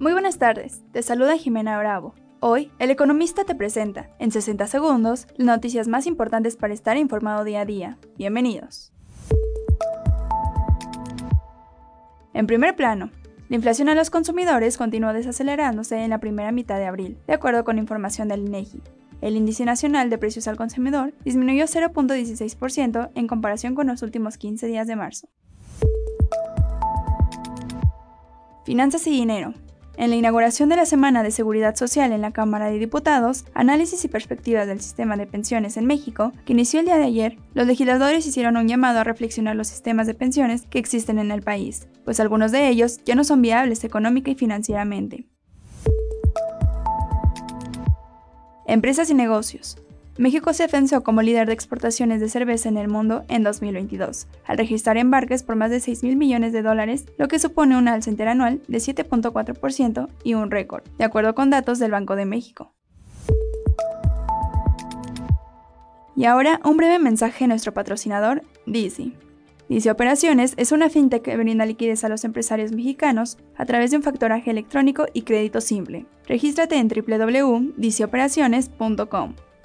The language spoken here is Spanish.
Muy buenas tardes, te saluda Jimena Bravo. Hoy, El Economista te presenta, en 60 segundos, las noticias más importantes para estar informado día a día. Bienvenidos. En primer plano, la inflación a los consumidores continuó desacelerándose en la primera mitad de abril, de acuerdo con información del INEGI. El índice nacional de precios al consumidor disminuyó 0.16% en comparación con los últimos 15 días de marzo. Finanzas y dinero. En la inauguración de la Semana de Seguridad Social en la Cámara de Diputados, Análisis y Perspectivas del Sistema de Pensiones en México, que inició el día de ayer, los legisladores hicieron un llamado a reflexionar los sistemas de pensiones que existen en el país, pues algunos de ellos ya no son viables económica y financieramente. Empresas y negocios. México se afianzó como líder de exportaciones de cerveza en el mundo en 2022, al registrar embarques por más de 6 mil millones de dólares, lo que supone un alza interanual de 7.4% y un récord, de acuerdo con datos del Banco de México. Y ahora un breve mensaje a nuestro patrocinador, Dizzy. Dizzy Operaciones es una fintech que brinda liquidez a los empresarios mexicanos a través de un factoraje electrónico y crédito simple. Regístrate en www.dizzyoperaciones.com.